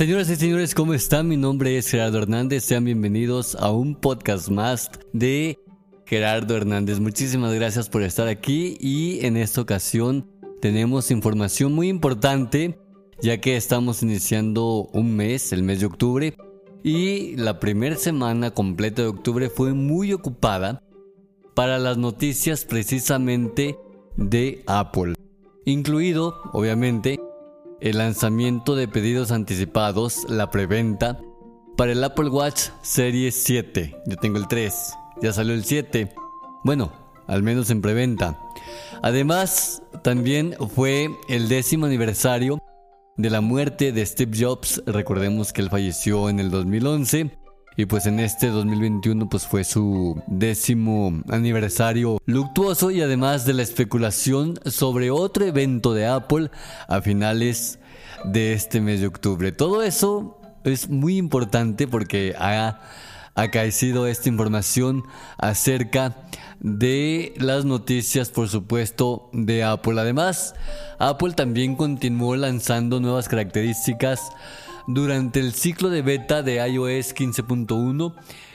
Señoras y señores, ¿cómo están? Mi nombre es Gerardo Hernández. Sean bienvenidos a un podcast más de Gerardo Hernández. Muchísimas gracias por estar aquí y en esta ocasión tenemos información muy importante ya que estamos iniciando un mes, el mes de octubre, y la primera semana completa de octubre fue muy ocupada para las noticias precisamente de Apple, incluido, obviamente, el lanzamiento de pedidos anticipados, la preventa, para el Apple Watch Series 7. Yo tengo el 3, ya salió el 7. Bueno, al menos en preventa. Además, también fue el décimo aniversario de la muerte de Steve Jobs. Recordemos que él falleció en el 2011 y pues en este 2021 pues fue su décimo aniversario luctuoso y además de la especulación sobre otro evento de Apple a finales de este mes de octubre. Todo eso es muy importante porque ha acaecido esta información acerca de las noticias, por supuesto, de Apple. Además, Apple también continuó lanzando nuevas características durante el ciclo de beta de iOS 15.1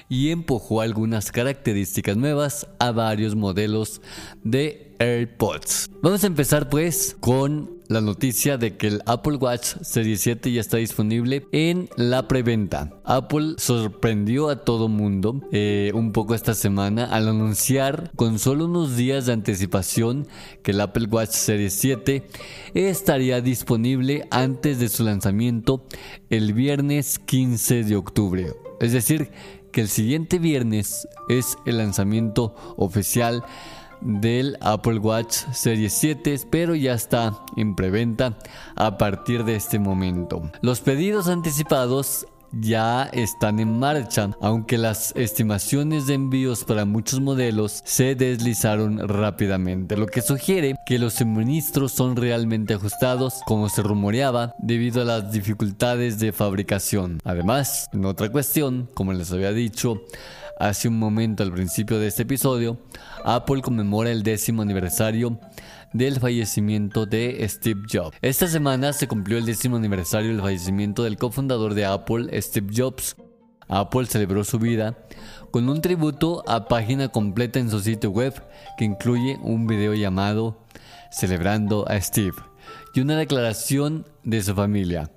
y empujó algunas características nuevas a varios modelos de AirPods. Vamos a empezar pues con la noticia de que el Apple Watch Series 7 ya está disponible en la preventa. Apple sorprendió a todo mundo eh, un poco esta semana al anunciar con solo unos días de anticipación que el Apple Watch Series 7 estaría disponible antes de su lanzamiento el viernes 15 de octubre. Es decir, que el siguiente viernes es el lanzamiento oficial del Apple Watch Series 7, pero ya está en preventa a partir de este momento. Los pedidos anticipados ya están en marcha, aunque las estimaciones de envíos para muchos modelos se deslizaron rápidamente, lo que sugiere que los suministros son realmente ajustados, como se rumoreaba, debido a las dificultades de fabricación. Además, en otra cuestión, como les había dicho, hace un momento al principio de este episodio, Apple conmemora el décimo aniversario del fallecimiento de Steve Jobs. Esta semana se cumplió el décimo aniversario del fallecimiento del cofundador de Apple, Steve Jobs. Apple celebró su vida con un tributo a página completa en su sitio web que incluye un video llamado Celebrando a Steve y una declaración de su familia.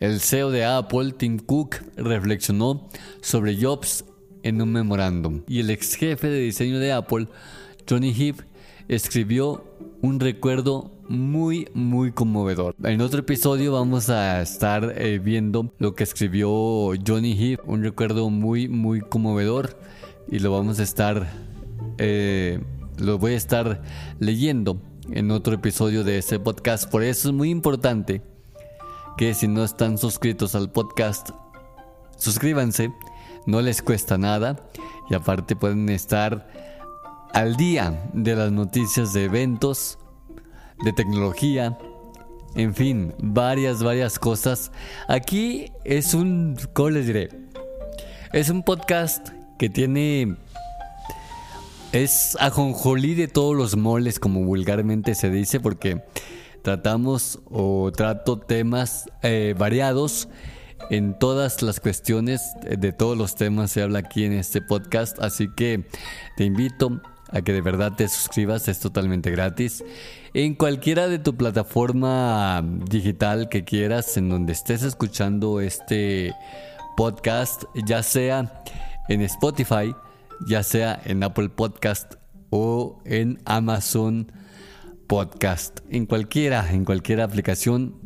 El CEO de Apple, Tim Cook, reflexionó sobre Jobs en un memorándum y el ex jefe de diseño de Apple, Johnny Heap, escribió un recuerdo muy muy conmovedor. En otro episodio vamos a estar eh, viendo lo que escribió Johnny Heap, un recuerdo muy muy conmovedor y lo vamos a estar eh, lo voy a estar leyendo en otro episodio de este podcast. Por eso es muy importante que si no están suscritos al podcast, suscríbanse no les cuesta nada y aparte pueden estar al día de las noticias de eventos, de tecnología, en fin, varias, varias cosas. Aquí es un, ¿cómo les diré? Es un podcast que tiene... Es ajonjolí de todos los moles, como vulgarmente se dice, porque tratamos o trato temas eh, variados en todas las cuestiones, de todos los temas se habla aquí en este podcast, así que te invito a que de verdad te suscribas, es totalmente gratis. En cualquiera de tu plataforma digital que quieras, en donde estés escuchando este podcast, ya sea en Spotify, ya sea en Apple Podcast o en Amazon Podcast. En cualquiera, en cualquier aplicación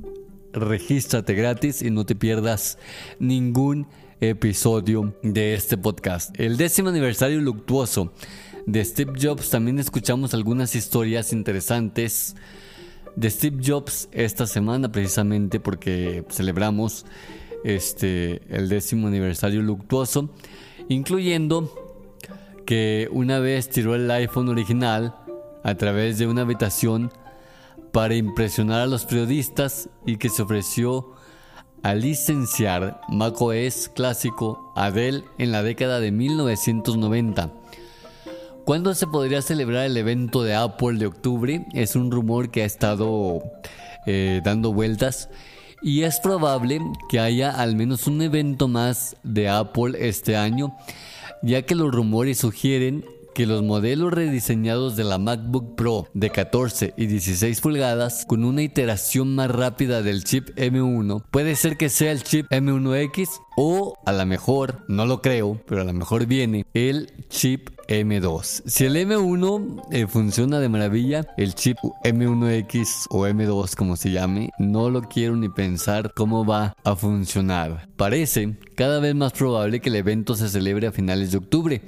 regístrate gratis y no te pierdas ningún episodio de este podcast. El décimo aniversario luctuoso De Steve Jobs también escuchamos algunas historias interesantes de Steve Jobs esta semana precisamente porque celebramos este el décimo aniversario luctuoso, incluyendo que una vez tiró el iPhone original a través de una habitación para impresionar a los periodistas y que se ofreció a licenciar macOS clásico Adele en la década de 1990. ¿Cuándo se podría celebrar el evento de Apple de octubre? Es un rumor que ha estado eh, dando vueltas y es probable que haya al menos un evento más de Apple este año, ya que los rumores sugieren que los modelos rediseñados de la MacBook Pro de 14 y 16 pulgadas con una iteración más rápida del chip M1 puede ser que sea el chip M1X o a lo mejor, no lo creo, pero a lo mejor viene el chip M2. Si el M1 eh, funciona de maravilla, el chip M1X o M2 como se llame, no lo quiero ni pensar cómo va a funcionar. Parece cada vez más probable que el evento se celebre a finales de octubre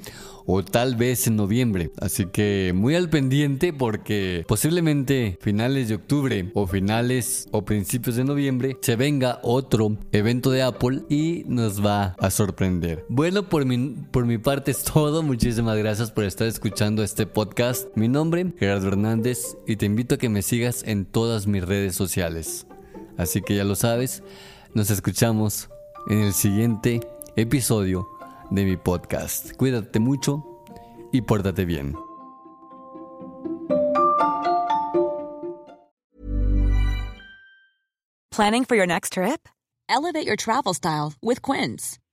o tal vez en noviembre. Así que muy al pendiente porque posiblemente finales de octubre o finales o principios de noviembre se venga otro evento de Apple y nos va a sorprender. Bueno, por mi, por mi parte es todo. Muchísimas gracias por estar escuchando este podcast. Mi nombre, Gerardo Hernández, y te invito a que me sigas en todas mis redes sociales. Así que ya lo sabes, nos escuchamos en el siguiente episodio de mi podcast. Cuídate mucho y pórtate bien. Planning for your next trip? Elevate your travel style with Quince.